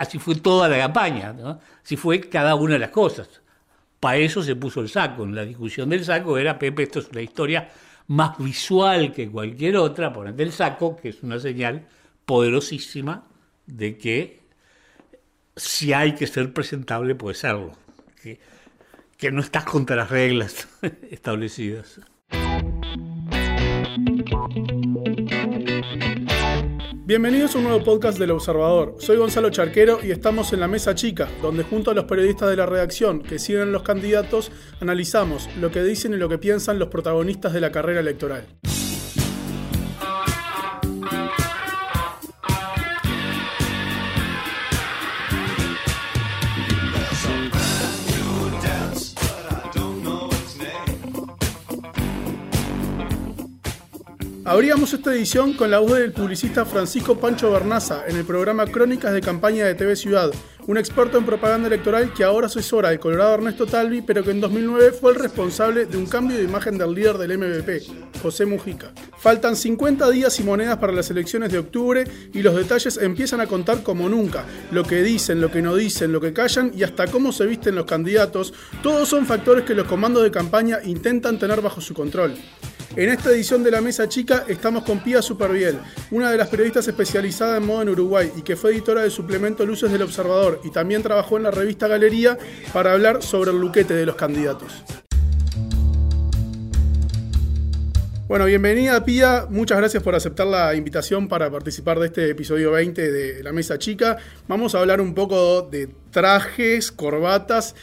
así fue toda la campaña, ¿no? así fue cada una de las cosas. Para eso se puso el saco. En la discusión del saco era, Pepe, esto es una historia más visual que cualquier otra, ponete el saco, que es una señal poderosísima de que si hay que ser presentable, puede serlo. Que, que no estás contra las reglas establecidas. Bienvenidos a un nuevo podcast del Observador. Soy Gonzalo Charquero y estamos en la Mesa Chica, donde junto a los periodistas de la redacción que siguen los candidatos, analizamos lo que dicen y lo que piensan los protagonistas de la carrera electoral. Abríamos esta edición con la voz del publicista Francisco Pancho Bernaza en el programa Crónicas de Campaña de TV Ciudad, un experto en propaganda electoral que ahora asesora al Colorado Ernesto Talvi, pero que en 2009 fue el responsable de un cambio de imagen del líder del MVP, José Mujica. Faltan 50 días y monedas para las elecciones de octubre y los detalles empiezan a contar como nunca. Lo que dicen, lo que no dicen, lo que callan y hasta cómo se visten los candidatos, todos son factores que los comandos de campaña intentan tener bajo su control. En esta edición de La Mesa Chica estamos con Pía Superbiel, una de las periodistas especializada en moda en Uruguay y que fue editora del suplemento Luces del Observador y también trabajó en la revista Galería para hablar sobre el luquete de los candidatos. Bueno, bienvenida Pía, muchas gracias por aceptar la invitación para participar de este episodio 20 de La Mesa Chica. Vamos a hablar un poco de trajes, corbatas,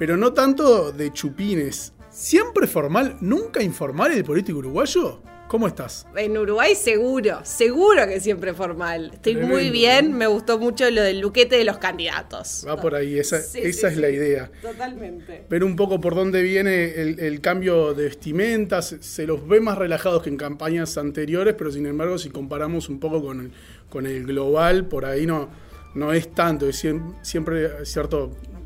pero no tanto de chupines. ¿Siempre formal, nunca informal el político uruguayo? ¿Cómo estás? En Uruguay seguro, seguro que siempre formal. Estoy muy bien, me gustó mucho lo del luquete de los candidatos. Va por ahí, esa, esa es la idea. Totalmente. Ver un poco por dónde viene el, cambio de vestimentas, se los ve más relajados que en campañas anteriores, pero sin embargo si comparamos un poco con el, con el global, por ahí no, no es tanto, es siempre cierta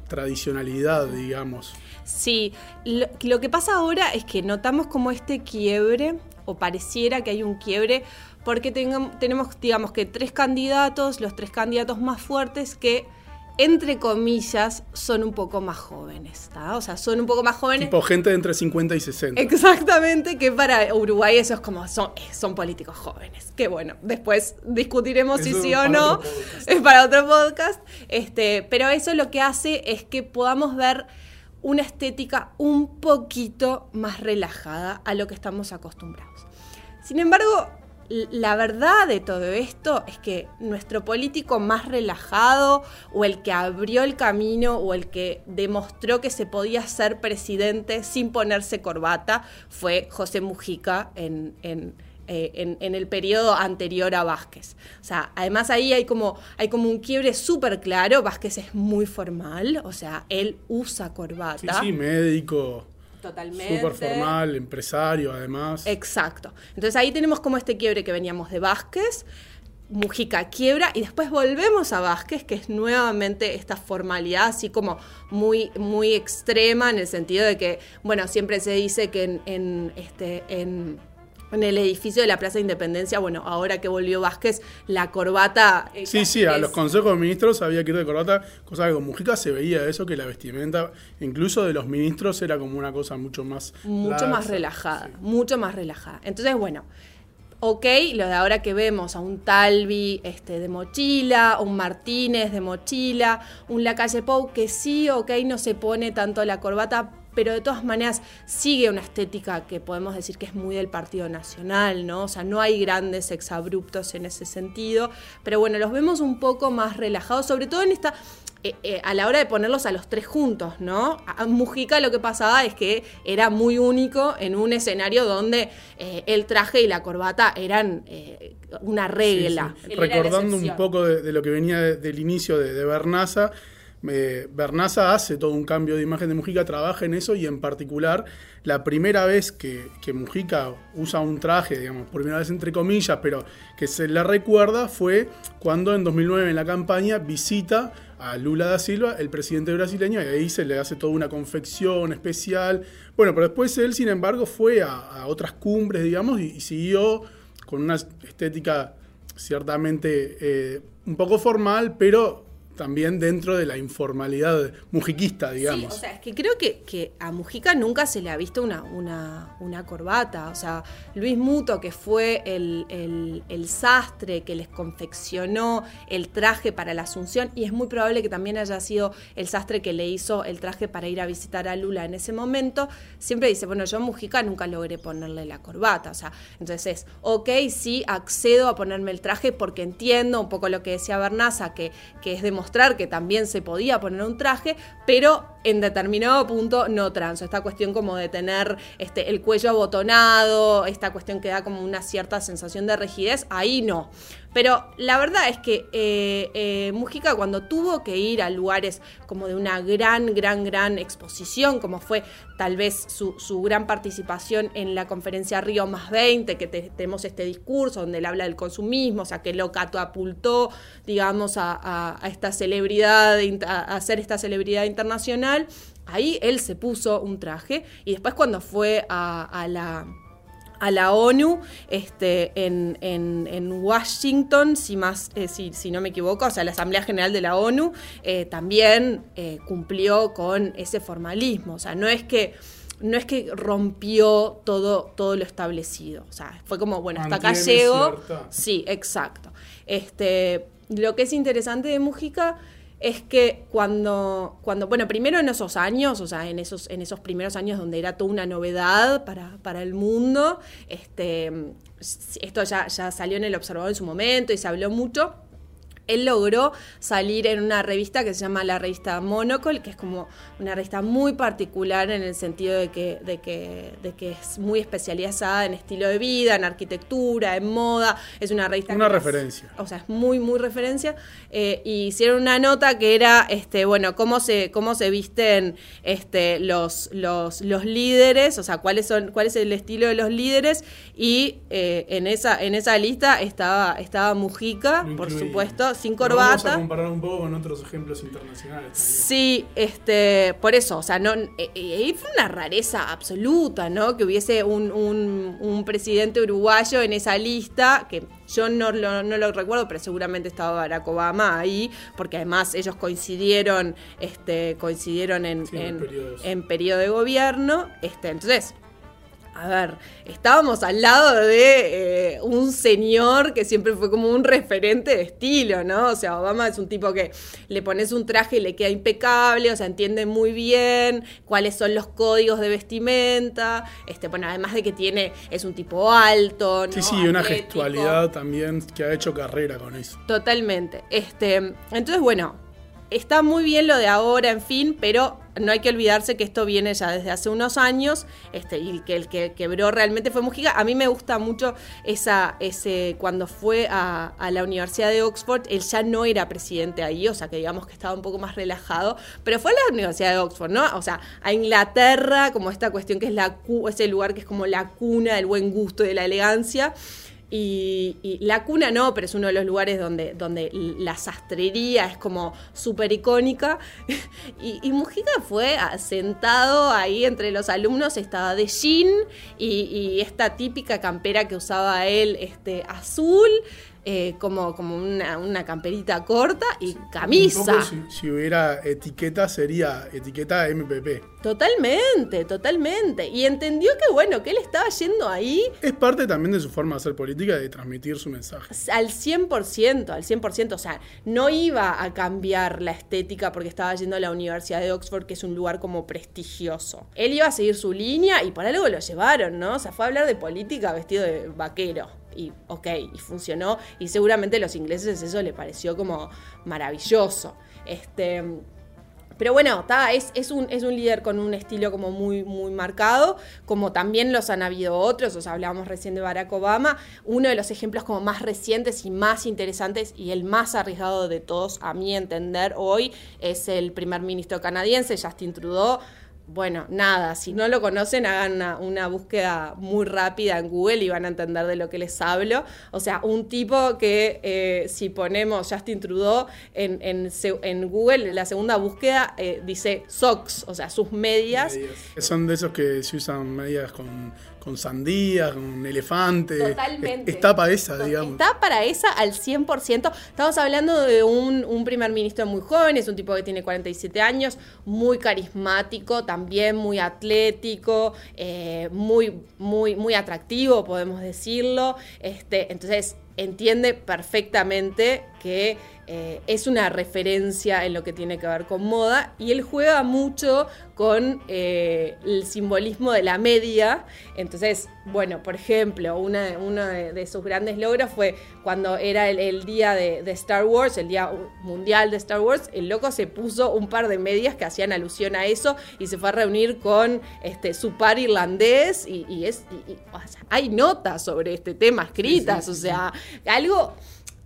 tradicionalidad, digamos. Sí, lo, que pasa ahora es que notamos como este quiebre, o pareciera que hay un quiebre, porque tenemos, digamos que tres candidatos, los tres candidatos más fuertes que entre comillas, son un poco más jóvenes, O sea, son un poco más jóvenes. Tipo gente de entre 50 y 60. Exactamente, que para Uruguay eso es como, son, eh, son políticos jóvenes. Que bueno, después discutiremos si sí o no, es para otro podcast. Este, pero eso lo que hace es que podamos ver una estética un poquito más relajada a lo que estamos acostumbrados. Sin embargo, la verdad de todo esto es que nuestro político más relajado o el que abrió el camino o el que demostró que se podía ser presidente sin ponerse corbata fue José Mujica en, eh, en, el periodo anterior a Vázquez. O sea, además ahí hay como, hay como un quiebre súper claro. Vázquez es muy formal, o sea, él usa corbata. Sí, sí, médico. Totalmente. Súper formal, empresario además. Exacto. Entonces ahí tenemos como este quiebre que veníamos de Vázquez. Mujica quiebra y después volvemos a Vázquez, que es nuevamente esta formalidad así como muy, muy extrema en el sentido de que, bueno, siempre se dice que en, en este, en en el edificio de la Plaza de Independencia, bueno, ahora que volvió Vázquez, la corbata... Eh, sí, sí, a los consejos de ministros había que ir de corbata, cosa que con Mujica se veía eso, que la vestimenta, incluso de los ministros, era como una cosa mucho más... Mucho más relajada, mucho más relajada. Entonces, bueno, ok, lo de ahora que vemos a un Talvi este, de mochila, un Martínez de mochila, un Lacalle Pou, que sí, ok, no se pone tanto la corbata, pero de todas maneras sigue una estética que podemos decir que es muy del Partido Nacional, ¿no? O sea, no hay grandes exabruptos en ese sentido, pero bueno, los vemos un poco más relajados, sobre todo en esta... Eh, eh, a la hora de ponerlos a los tres juntos, ¿no? A Mujica lo que pasaba es que era muy único en un escenario donde eh, el traje y la corbata eran una regla. Recordando un poco de, lo que venía del inicio de, de Bernaza, Bernaza hace todo un cambio de imagen de Mujica, trabaja en eso y en particular la primera vez que, Mujica usa un traje, digamos, primera vez entre comillas, pero que se le recuerda fue cuando en 2009 en la campaña visita a Lula da Silva, el presidente brasileño, y ahí se le hace toda una confección especial. Bueno, pero después él, sin embargo, fue a, otras cumbres, digamos, y, siguió con una estética ciertamente eh, un poco formal, pero también dentro de la informalidad mujiquista, digamos. Sí, o sea, es que creo que, a Mujica nunca se le ha visto una, una, corbata. O sea, Luis Muto, que fue el, sastre que les confeccionó el traje para la Asunción, y es muy probable que también haya sido el sastre que le hizo el traje para ir a visitar a Lula en ese momento, siempre dice, bueno, yo a Mujica nunca logré ponerle la corbata. O sea, entonces es, ok, sí, accedo a ponerme el traje porque entiendo un poco lo que decía Bernaza, que, que es demostrar que también se podía poner un traje, pero en determinado punto no transo. Esta cuestión como de tener este, el cuello abotonado, esta cuestión que da como una cierta sensación de rigidez, ahí no. Pero la verdad es que eh, eh, Mujica cuando tuvo que ir a lugares como de una gran, gran, gran exposición, como fue tal vez su, gran participación en la conferencia Río más 20, que tenemos este discurso donde él habla del consumismo, o sea, que lo catapultó, digamos, a, esta celebridad, a hacer esta celebridad internacional, ahí él se puso un traje y después cuando fue a la a la ONU este, en, Washington, si, más, eh, si, no me equivoco, o sea, la Asamblea General de la ONU eh, también eh, cumplió con ese formalismo. O sea, no es que no es que rompió todo, todo lo establecido. O sea, fue como, bueno, hasta acá llego. Sí, exacto. Este, lo que es interesante de Mujica es que cuando, cuando, bueno, primero en esos años, o sea, en esos, en esos primeros años donde era toda una novedad para, para el mundo, este, esto ya, ya salió en el observador en su momento y se habló mucho, él logró salir en una revista que se llama la revista Monocle, que es como una revista muy particular en el sentido de que, de que, de que es muy especializada en estilo de vida, en arquitectura, en moda. Es una revista. Una referencia. o sea, es muy, muy referencia. Eh, y hicieron una nota que era, este, bueno, cómo se, cómo se visten este, los, los, los líderes, o sea, cuáles son, cuál es el estilo de los líderes. Y eh, en, esa, en esa lista estaba, estaba Mujica, por supuesto sin corbata. Vamos a comparar un poco con otros ejemplos internacionales. Sí, este, por eso, o sea, no, eh, eh, fue una rareza absoluta, ¿no? Que hubiese un, presidente uruguayo en esa lista, que yo no lo, recuerdo, pero seguramente estaba Barack Obama ahí, porque además ellos coincidieron, este, coincidieron en, en, periodo de gobierno. Este, entonces, a ver, estábamos al lado de eh, un señor que siempre fue como un referente de estilo, ¿no? O sea, Obama es un tipo que le pones un traje y le queda impecable, o sea, entiende muy bien cuáles son los códigos de vestimenta, este, bueno, además de que tiene, es un tipo alto, ¿no? Sí, sí, una gestualidad también que ha hecho carrera con eso. Totalmente. Este, entonces, bueno, está muy bien lo de ahora, en fin, pero no hay que olvidarse que esto viene ya desde hace unos años este, y que el que quebró realmente fue Mujica. A mí me gusta mucho esa, ese, cuando fue a, la Universidad de Oxford, él ya no era presidente ahí, o sea que digamos que estaba un poco más relajado, pero fue a la Universidad de Oxford, ¿no? O sea, a Inglaterra, como esta cuestión que es la, ese lugar que es como la cuna del buen gusto y de la elegancia. Y, la cuna no, pero es uno de los lugares donde, donde la sastrería es como súper icónica. Y, Mujica fue sentado ahí entre los alumnos, estaba de jean y, esta típica campera que usaba él, este, azul. Eh, como, como una, camperita corta y camisa. si, hubiera etiqueta sería etiqueta MPP. Totalmente, totalmente. Y entendió que bueno, que él estaba yendo ahí. Es parte también de su forma de hacer política, de transmitir su mensaje. Al 100%, al 100%. O sea, no iba a cambiar la estética porque estaba yendo a la Universidad de Oxford, que es un lugar como prestigioso. Él iba a seguir su línea y por algo lo llevaron, ¿no? O sea, fue a hablar de política vestido de vaquero y ok, y funcionó, y seguramente a los ingleses eso le pareció como maravilloso. Este, pero bueno, es, es, un, es un líder con un estilo como muy, muy marcado, como también los han habido otros, o sea, hablábamos recién de Barack Obama, uno de los ejemplos como más recientes y más interesantes y el más arriesgado de todos, a mi entender, hoy, es el primer ministro canadiense, Justin Trudeau, bueno, nada, si no lo conocen, hagan una, búsqueda muy rápida en Google y van a entender de lo que les hablo. O sea, un tipo que eh, si ponemos Justin Trudeau en, en, Google, la segunda búsqueda eh, dice socks, o sea, sus medias. Son de esos que se usan medias con, con sandía, con elefante. Totalmente. Está para esa, digamos. Está para esa al 100%. Estamos hablando de un, un, primer ministro muy joven, es un tipo que tiene 47 años, muy carismático, también muy atlético, eh, muy, muy, muy atractivo, podemos decirlo. Este, entonces, entiende perfectamente que eh, es una referencia en lo que tiene que ver con moda y él juega mucho con eh, el simbolismo de la media. Entonces, bueno, por ejemplo, uno de, sus grandes logros fue cuando era el, día de, Star Wars, el día mundial de Star Wars, el loco se puso un par de medias que hacían alusión a eso y se fue a reunir con este, su par irlandés y, es, hay notas sobre este tema escritas, o sea, algo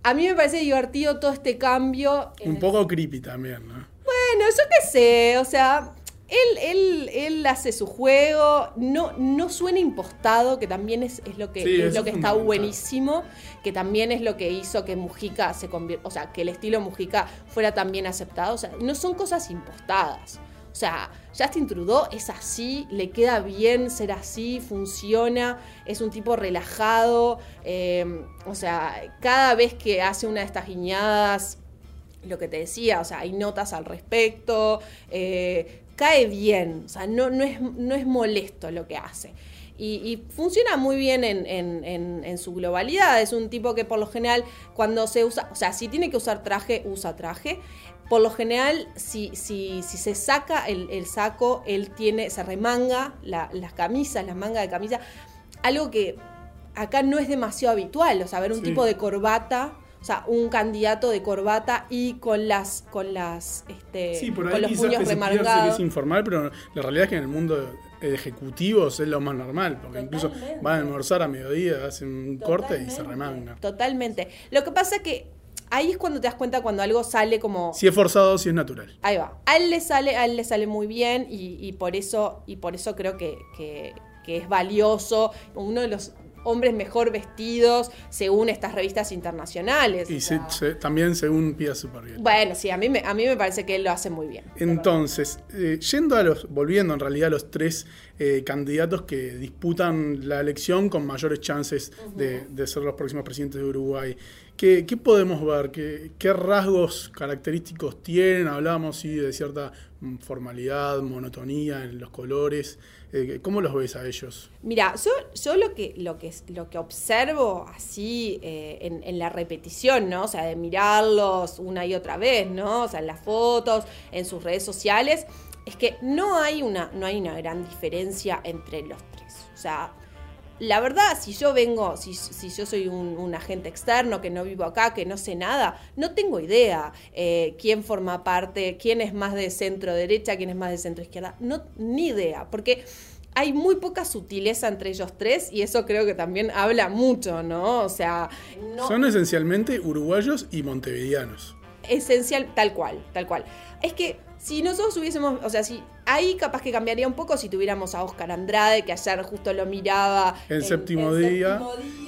a mí me parece divertido todo este cambio. Un poco creepy también, ¿no? Bueno, yo qué sé, o sea, él, él, él hace su juego, no, no suena impostado, que también es, lo que, es lo que está buenísimo, que también es lo que hizo que Mujica se convierta, o sea, que el estilo Mujica fuera también aceptado. O sea, no son cosas impostadas. O sea, Justin Trudeau es así, le queda bien ser así, funciona, es un tipo relajado. Em, o sea, cada vez que hace una de estas guiñadas, lo que te decía, o sea, hay notas al respecto, eh, cae bien, o sea, no, es, no es molesto lo que hace. Y, funciona muy bien en, en, su globalidad. Es un tipo que por lo general cuando se usa, o sea, si tiene que usar traje, usa traje por lo general, si, si, si se saca el, saco, él tiene, se remanga las camisas, las mangas de camisa, algo que acá no es demasiado habitual, o sea, ver un tipo de corbata, o sea, un candidato de corbata y con las, con las, este, con los puños remangados. es informal, pero la realidad es que en el mundo de ejecutivos es lo más normal, porque incluso van a almorzar a mediodía, hacen un corte y se remanga. Totalmente. Lo que pasa es que ahí es cuando te das cuenta cuando algo sale como. Si es forzado, si es natural. Ahí va. A él le sale, a él le sale muy bien y, por eso, y por eso creo que, que, es valioso. Uno de los hombres mejor vestidos según estas revistas internacionales. Y también según Pia Superviel. Bueno, sí, a mí, me, a mí me parece que él lo hace muy bien. Entonces, eh, yendo a los, volviendo en realidad a los tres eh, candidatos que disputan la elección con mayores chances de, de ser los próximos presidentes de Uruguay. ¿Qué, podemos ver? ¿Qué, rasgos característicos tienen? Hablábamos sí, de cierta mm, formalidad, monotonía en los colores. Eh, ¿Cómo los ves a ellos? Mira, yo, lo que observo así eh, en, la repetición, ¿no? O sea, de mirarlos una y otra vez, ¿no? O sea, en las fotos, en sus redes sociales, es que no hay una, no hay una gran diferencia entre los tres. O sea, la verdad, si yo vengo, si, yo soy un, agente externo, que no vivo acá, que no sé nada, no tengo idea eh, quién forma parte, quién es más de centro derecha, quién es más de centro izquierda. No, ni idea, porque hay muy poca sutileza entre ellos tres y eso creo que también habla mucho, ¿no? O sea... Son esencialmente uruguayos y montevideanos. Esencial, tal cual, tal cual. Es que si nosotros hubiésemos, o sea, si ahí capaz que cambiaría un poco si tuviéramos a Oscar Andrade, que ayer justo lo miraba. El séptimo, día,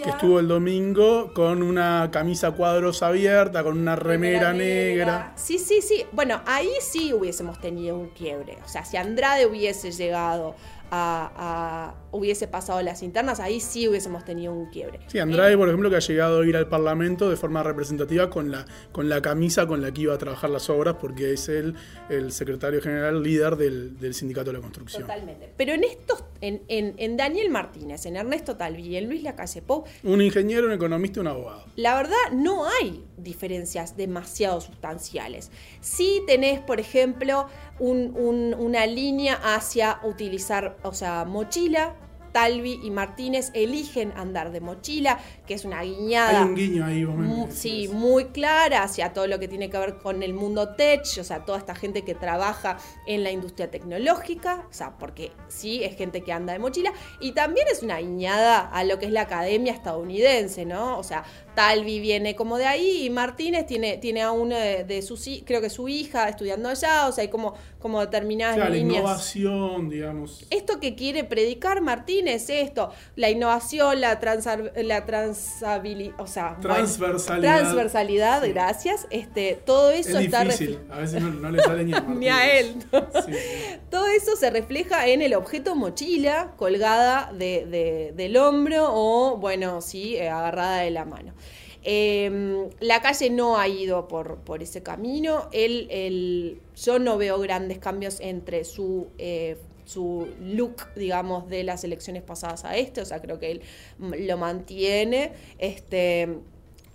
que estuvo el domingo con una camisa cuadros abierta, con una remera, negra. Sí, sí, sí. Bueno, ahí sí hubiésemos tenido un quiebre. O sea, si Andrade hubiese llegado a, hubiese pasado las internas, ahí sí hubiésemos tenido un quiebre. Sí, Andrade, por ejemplo, que ha llegado a ir al Parlamento de forma representativa con la, con la camisa con la que iba a trabajar las obras, porque es él el secretario general líder del, Sindicato de la Construcción. Totalmente. Pero en estos, en, en, Daniel Martínez, en Ernesto Talvi y en Luis Lacalle Pou. Un ingeniero, un economista y un abogado. La verdad, no hay diferencias demasiado sustanciales. Sí tenés, por ejemplo, una línea hacia utilizar, o sea, mochila. Talvi y Martínez eligen andar de mochila, que es una guiñada. Hay un guiño ahí, vos Sí, muy clara hacia todo lo que tiene que ver con el mundo tech, o sea, toda esta gente que trabaja en la industria tecnológica, o sea, porque sí, es gente que anda de mochila, y también es una guiñada a lo que es la academia estadounidense, ¿no? O sea, Talvi viene como de ahí y Martínez tiene, tiene a una de, sus, creo que su hija estudiando allá, o sea, hay como, como determinadas claro, líneas. La innovación, digamos. Esto que quiere predicar Martínez, esto, la innovación, la, la transabilidad, o sea, transversalidad. transversalidad, gracias. Este, todo eso es está difícil, a veces no, le sale ni a, ni a él. Todo eso se refleja en el objeto mochila colgada de, del hombro o, bueno, sí, eh, agarrada de la mano. Em, la calle no ha ido por, por ese camino. el yo no veo grandes cambios entre su, eh, su look, digamos, de las elecciones pasadas a este. O sea, creo que él lo mantiene. Este,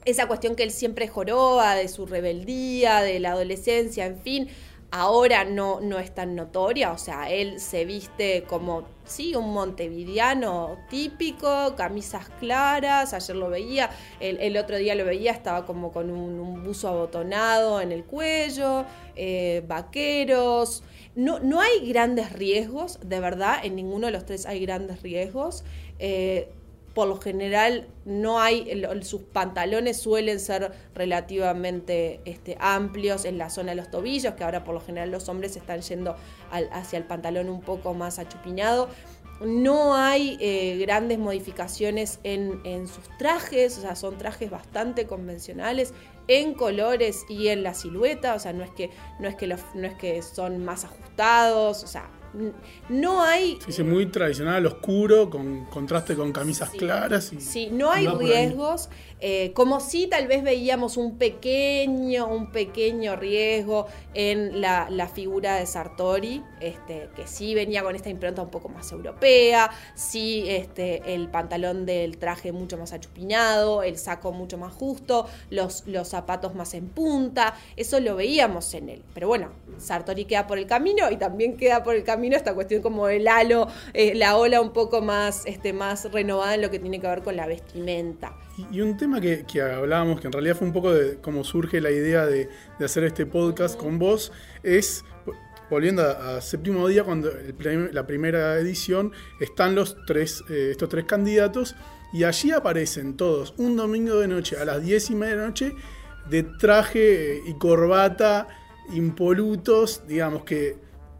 esa cuestión que él siempre joroba de su rebeldía, de la adolescencia, en fin ahora no, no es tan notoria, o sea, él se viste como, sí, un montevideano típico, camisas claras, ayer lo veía, el, otro día lo veía, estaba como con un, buzo abotonado en el cuello, eh, vaqueros, no, no hay grandes riesgos, de verdad, en ninguno de los tres hay grandes riesgos. Eh, por lo general no hay, sus pantalones suelen ser relativamente este, amplios en la zona de los tobillos, que ahora por lo general los hombres están yendo hacia el pantalón un poco más achupiñado. No hay eh, grandes modificaciones en, sus trajes, o sea, son trajes bastante convencionales en colores y en la silueta, o sea, no es que, no es que, no es que son más ajustados, o sea, no hay... Sí, es muy tradicional, oscuro, con contraste con camisas claras. Y, sí, no hay riesgos. Eh, como si tal vez veíamos un pequeño, un pequeño riesgo en la, figura de Sartori, este, que sí venía con esta impronta un poco más europea, sí este, el pantalón del traje mucho más achupiñado, el saco mucho más justo, los, los zapatos más en punta, eso lo veíamos en él. Pero bueno, Sartori queda por el camino y también queda por el camino esta cuestión como el halo, eh, la ola un poco más, este, más renovada en lo que tiene que ver con la vestimenta. Y, un tema que, hablábamos, que en realidad fue un poco de cómo surge la idea de, hacer este podcast con vos, es, volviendo a, séptimo día, cuando la primera edición, están los tres, eh, estos tres candidatos y allí aparecen todos un domingo de noche a las diez y media de la noche de traje y corbata impolutos, digamos que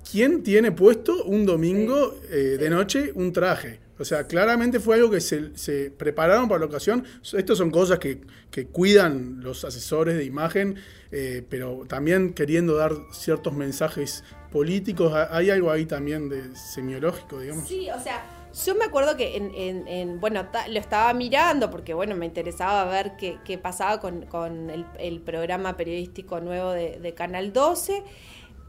¿quién tiene puesto un domingo eh, de noche un traje? O sea, claramente fue algo que se, prepararon para la ocasión. Estas son cosas que, cuidan los asesores de imagen, eh, pero también queriendo dar ciertos mensajes políticos. Hay algo ahí también de semiológico, digamos. Sí, o sea, yo me acuerdo que en, bueno, lo estaba mirando porque, bueno, me interesaba ver qué, pasaba con, el, programa periodístico nuevo de, de Canal 12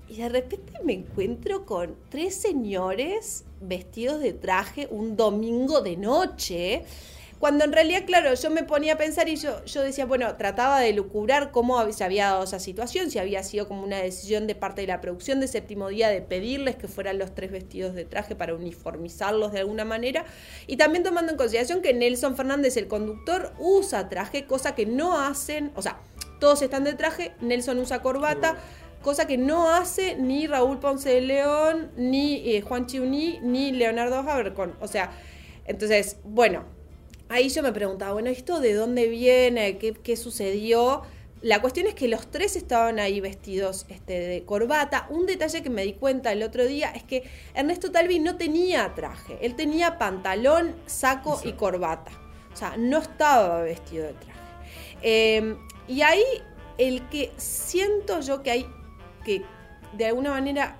y de repente me encuentro con tres señores vestidos de traje un domingo de noche. Cuando en realidad, claro, yo me ponía a pensar y yo, yo decía, bueno, trataba de lucubrar cómo se había dado esa situación, si había sido como una decisión de parte de la producción de séptimo día de pedirles que fueran los tres vestidos de traje para uniformizarlos de alguna manera. Y también tomando en consideración que Nelson Fernández, el conductor, usa traje, cosa que no hacen, o sea, todos están de traje, Nelson usa corbata cosa que no hace ni Raúl Ponce de León, ni eh, Juan Chiuní, ni Leonardo Habercon. O sea, entonces, bueno, ahí yo me preguntaba, bueno, ¿esto de dónde viene? ¿Qué, sucedió? La cuestión es que los tres estaban ahí vestidos este, de corbata. Un detalle que me di cuenta el otro día es que Ernesto Talvi no tenía traje. Él tenía pantalón, saco y corbata. O sea, no estaba vestido de traje. Eh, y ahí el que siento yo que hay que de alguna manera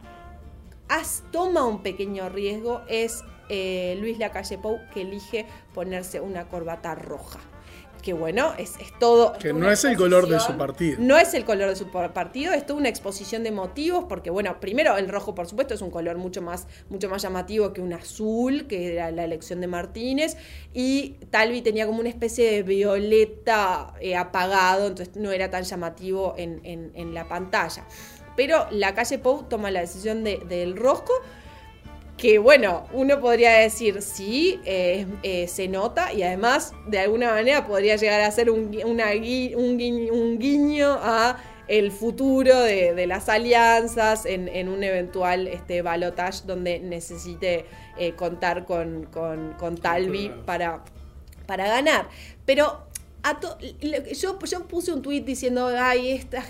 toma un pequeño riesgo es eh, Luis Lacalle Pou que elige ponerse una corbata roja que bueno, es, todo. Que no es el color de su partido. No es el color de su partido, es toda una exposición de motivos, porque bueno, primero el rojo, por supuesto, es un color mucho más, mucho más llamativo que un azul, que era la elección de Martínez, y Talvi tenía como una especie de violeta eh, apagado, entonces no era tan llamativo en, en la pantalla. Pero la calle Pou toma la decisión del rosco, que bueno, uno podría decir sí, eh, eh, se nota y además de alguna manera podría llegar a ser un, un, guiño, a el futuro de, las alianzas en, un eventual este, balotage donde necesite eh, contar con, con, Talvi para, para ganar. Pero yo, yo puse un tuit diciendo, ay, esta,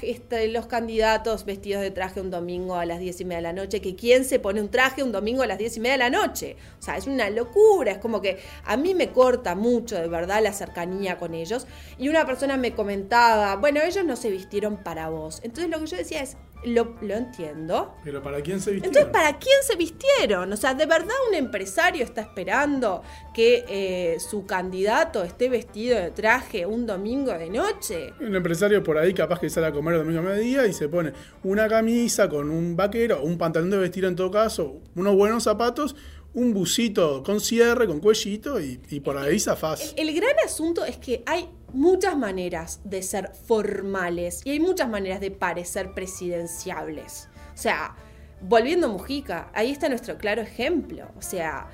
los candidatos vestidos de traje un domingo a las diez y media de la noche, que quién se pone un traje un domingo a las diez y media de la noche. O sea, es una locura, es como que a mí me corta mucho de verdad la cercanía con ellos. Y una persona me comentaba, bueno, ellos no se vistieron para vos. Entonces lo que yo decía es, lo, entiendo. Pero ¿para quién se vistieron? Entonces, ¿para quién se vistieron? O sea, ¿de verdad un empresario está esperando que eh, su candidato esté vestido de traje un domingo de noche? Un empresario por ahí capaz que sale a comer el domingo a mediodía y se pone una camisa con un vaquero, un pantalón de vestir en todo caso, unos buenos zapatos un busito con cierre, con cuellito y, por ahí zafás. El, el, gran asunto es que hay muchas maneras de ser formales y hay muchas maneras de parecer presidenciables. O sea, volviendo a Mujica, ahí está nuestro claro ejemplo. O sea,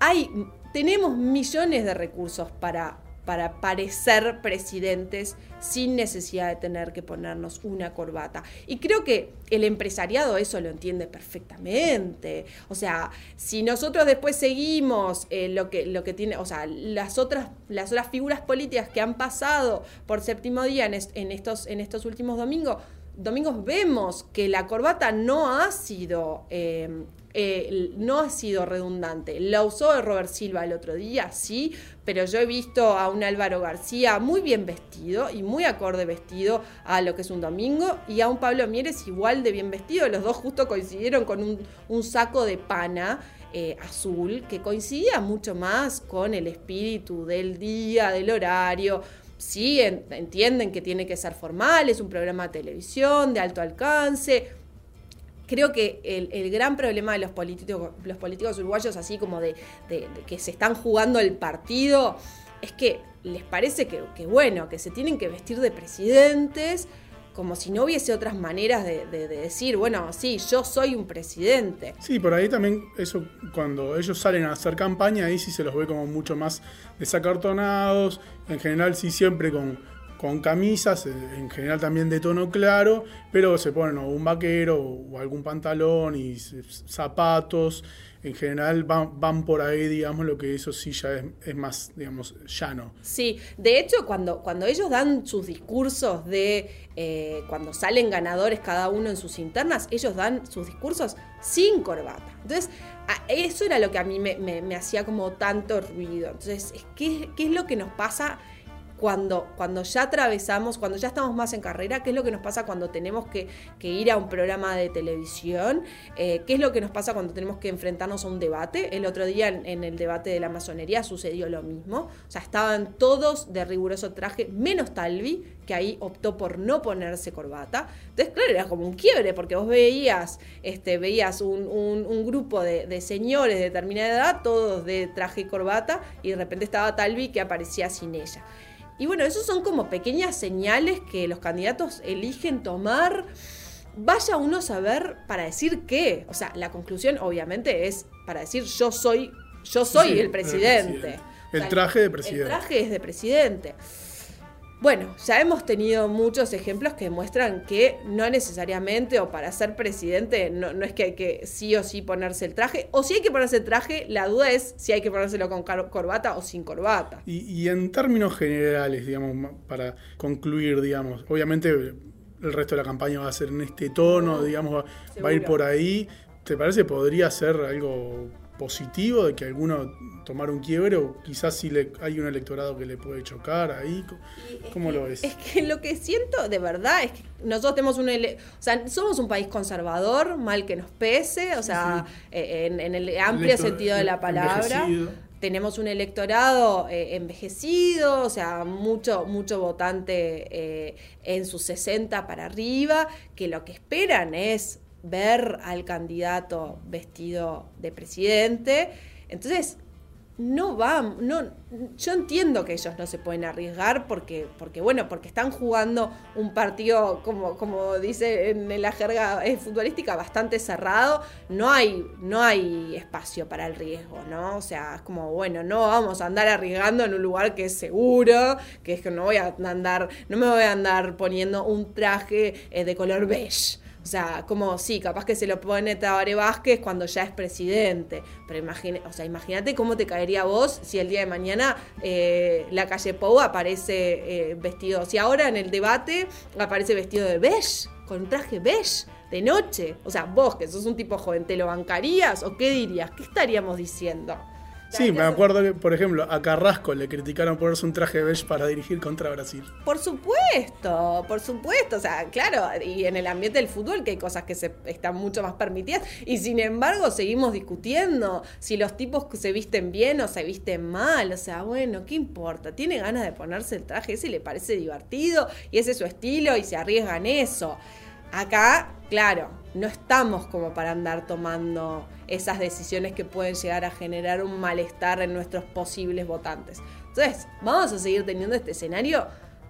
hay, tenemos millones de recursos para para parecer presidentes sin necesidad de tener que ponernos una corbata. Y creo que el empresariado eso lo entiende perfectamente. O sea, si nosotros después seguimos eh, lo, que, lo que tiene, o sea, las otras, las otras figuras políticas que han pasado por séptimo día en, estos, en estos últimos domingos, domingos vemos que la corbata no ha sido eh, eh, no ha sido redundante. La usó Robert Silva el otro día, sí, pero yo he visto a un Álvaro García muy bien vestido y muy acorde vestido a lo que es un domingo y a un Pablo Mieres igual de bien vestido. Los dos justo coincidieron con un, saco de pana. Eh, azul que coincidía mucho más con el espíritu del día, del horario, sí entienden que tiene que ser formal, es un programa de televisión de alto alcance, creo que el, gran problema de los políticos, los políticos uruguayos, así como de, que se están jugando el partido, es que les parece que, bueno, que se tienen que vestir de presidentes, como si no hubiese otras maneras de, decir, bueno, sí, yo soy un presidente. Sí, por ahí también eso, cuando ellos salen a hacer campaña, ahí sí se los ve como mucho más desacartonados, en general sí siempre con con camisas, eh, en general también de tono claro, pero se ponen un vaquero o algún pantalón y zapatos. En general van, por ahí, digamos, lo que eso sí ya es, más, digamos, llano. Sí, de hecho, cuando, cuando ellos dan sus discursos de eh, cuando salen ganadores cada uno en sus internas, ellos dan sus discursos sin corbata. Entonces, eso era lo que a mí me, hacía como tanto ruido. Entonces, ¿qué, ¿qué es lo que nos pasa? Cuando, cuando ya atravesamos, cuando ya estamos más en carrera, qué es lo que nos pasa cuando tenemos que, ir a un programa de televisión, eh, qué es lo que nos pasa cuando tenemos que enfrentarnos a un debate. El otro día en, el debate de la masonería sucedió lo mismo. O sea, estaban todos de riguroso traje, menos Talvi, que ahí optó por no ponerse corbata. Entonces, claro, era como un quiebre, porque vos veías, este, veías un, grupo de, señores de determinada edad, todos de traje y corbata, y de repente estaba Talvi que aparecía sin ella. Y bueno, esos son como pequeñas señales que los candidatos eligen tomar. Vaya uno a saber para decir qué. O sea, la conclusión obviamente es para decir yo soy, yo soy el presidente. El, traje de presidente. El traje es de presidente. Bueno, ya hemos tenido muchos ejemplos que demuestran que no necesariamente, o para ser presidente, no, es que hay que sí o sí ponerse el traje, o si hay que ponerse el traje, la duda es si hay que ponérselo con corbata o sin corbata. Y, en términos generales, digamos, para concluir, digamos, obviamente el resto de la campaña va a ser en este tono, digamos, va, a ir por ahí. ¿Te parece podría ser algo positivo de que alguno tomara un quiebre o quizás si le, hay un electorado que le puede chocar ahí? ¿Cómo lo ves? Es que lo que siento de verdad es que nosotros tenemos un... o sea, somos un país conservador, mal que nos pese, o sea, eh, en, el amplio sentido de la palabra. Tenemos un electorado eh, envejecido, o sea, mucho, mucho votante eh, en sus 60 para arriba, que lo que esperan es ver al candidato vestido de presidente. Entonces, no va, no, yo entiendo que ellos no se pueden arriesgar porque, porque bueno, porque están jugando un partido, como, como dice en la jerga futbolística, bastante cerrado, no hay, no hay espacio para el riesgo, ¿no? O sea, es como, bueno, no vamos a andar arriesgando en un lugar que es seguro, que es que no voy a andar, no me voy a andar poniendo un traje eh, de color beige. O sea, como sí, capaz que se lo pone Tabaré Vázquez cuando ya es presidente. Pero imagine, o sea, imagínate cómo te caería vos si el día de mañana eh, la calle Pou aparece eh, vestido. Si ahora en el debate aparece vestido de beige, con un traje beige de noche. O sea, vos que sos un tipo joven, ¿te lo bancarías o qué dirías? ¿Qué estaríamos diciendo? Sí, me acuerdo que, por ejemplo, a Carrasco le criticaron ponerse un traje beige para dirigir contra Brasil. Por supuesto, por supuesto. O sea, claro, y en el ambiente del fútbol que hay cosas que se están mucho más permitidas. Y sin embargo, seguimos discutiendo si los tipos se visten bien o se visten mal. O sea, bueno, ¿qué importa? Tiene ganas de ponerse el traje ese y le parece divertido y ese es su estilo y se arriesgan eso. Acá, claro, no estamos como para andar tomando esas decisiones que pueden llegar a generar un malestar en nuestros posibles votantes. Entonces, ¿vamos a seguir teniendo este escenario?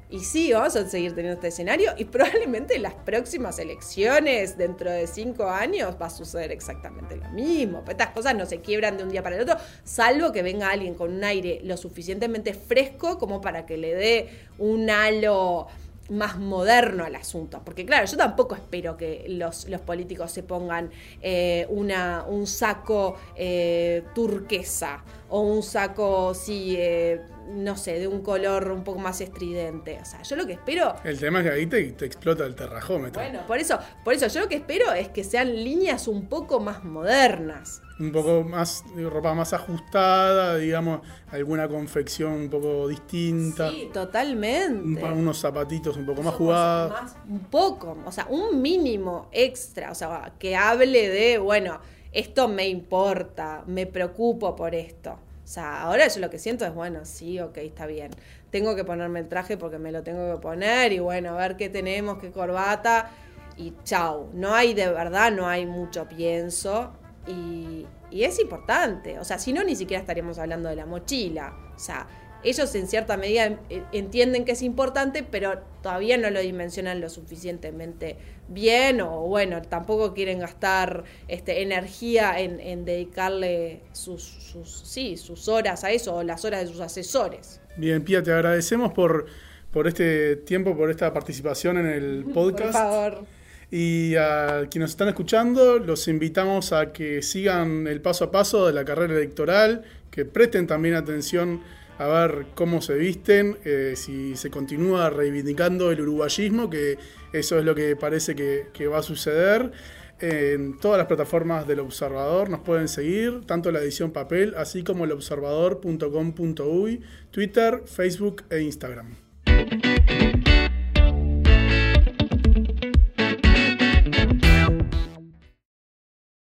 Y sí, vamos a seguir teniendo este escenario y probablemente en las próximas elecciones, dentro de cinco años, va a suceder exactamente lo mismo. Estas cosas no se quiebran de un día para el otro, salvo que venga alguien con un aire lo suficientemente fresco como para que le dé un halo más moderno al asunto. Porque claro, yo tampoco espero que los, los políticos se pongan eh, una, un saco eh, turquesa o un saco, sí, eh, no sé, de un color un poco más estridente. O sea, yo lo que espero... El tema es que ahí te, te explota el terrajómetro. Bueno, por eso, por eso yo lo que espero es que sean líneas un poco más modernas un poco más, ropa más ajustada, digamos, alguna confección un poco distinta. Sí, totalmente. unos zapatitos un poco más jugados. un poco, o sea, un mínimo extra, o sea, que hable de, bueno, esto me importa, me preocupo por esto. Sea, ahora yo lo que siento es, bueno, sí, ok, está bien. Tengo que ponerme el traje porque me lo tengo que poner y bueno, a ver qué tenemos, qué corbata y chau. No hay de verdad, no hay mucho pienso y, es importante, o sea, si no, ni siquiera estaríamos hablando de la mochila. O sea, ellos en cierta medida entienden que es importante, pero todavía no lo dimensionan lo suficientemente bien o bueno, tampoco quieren gastar este, energía en, dedicarle sus, sí, sus horas a eso o las horas de sus asesores. Bien, Pía, te agradecemos por, por este tiempo, por esta participación en el podcast. Por favor. Y a quienes nos están escuchando, los invitamos a que sigan el paso a paso de la carrera electoral, que presten también atención a ver cómo se visten, eh, si se continúa reivindicando el uruguayismo, que eso es lo que parece que, que va a suceder. En todas las plataformas del Observador nos pueden seguir, tanto la edición papel, así como el observador.com.uy, Twitter, Facebook e Instagram.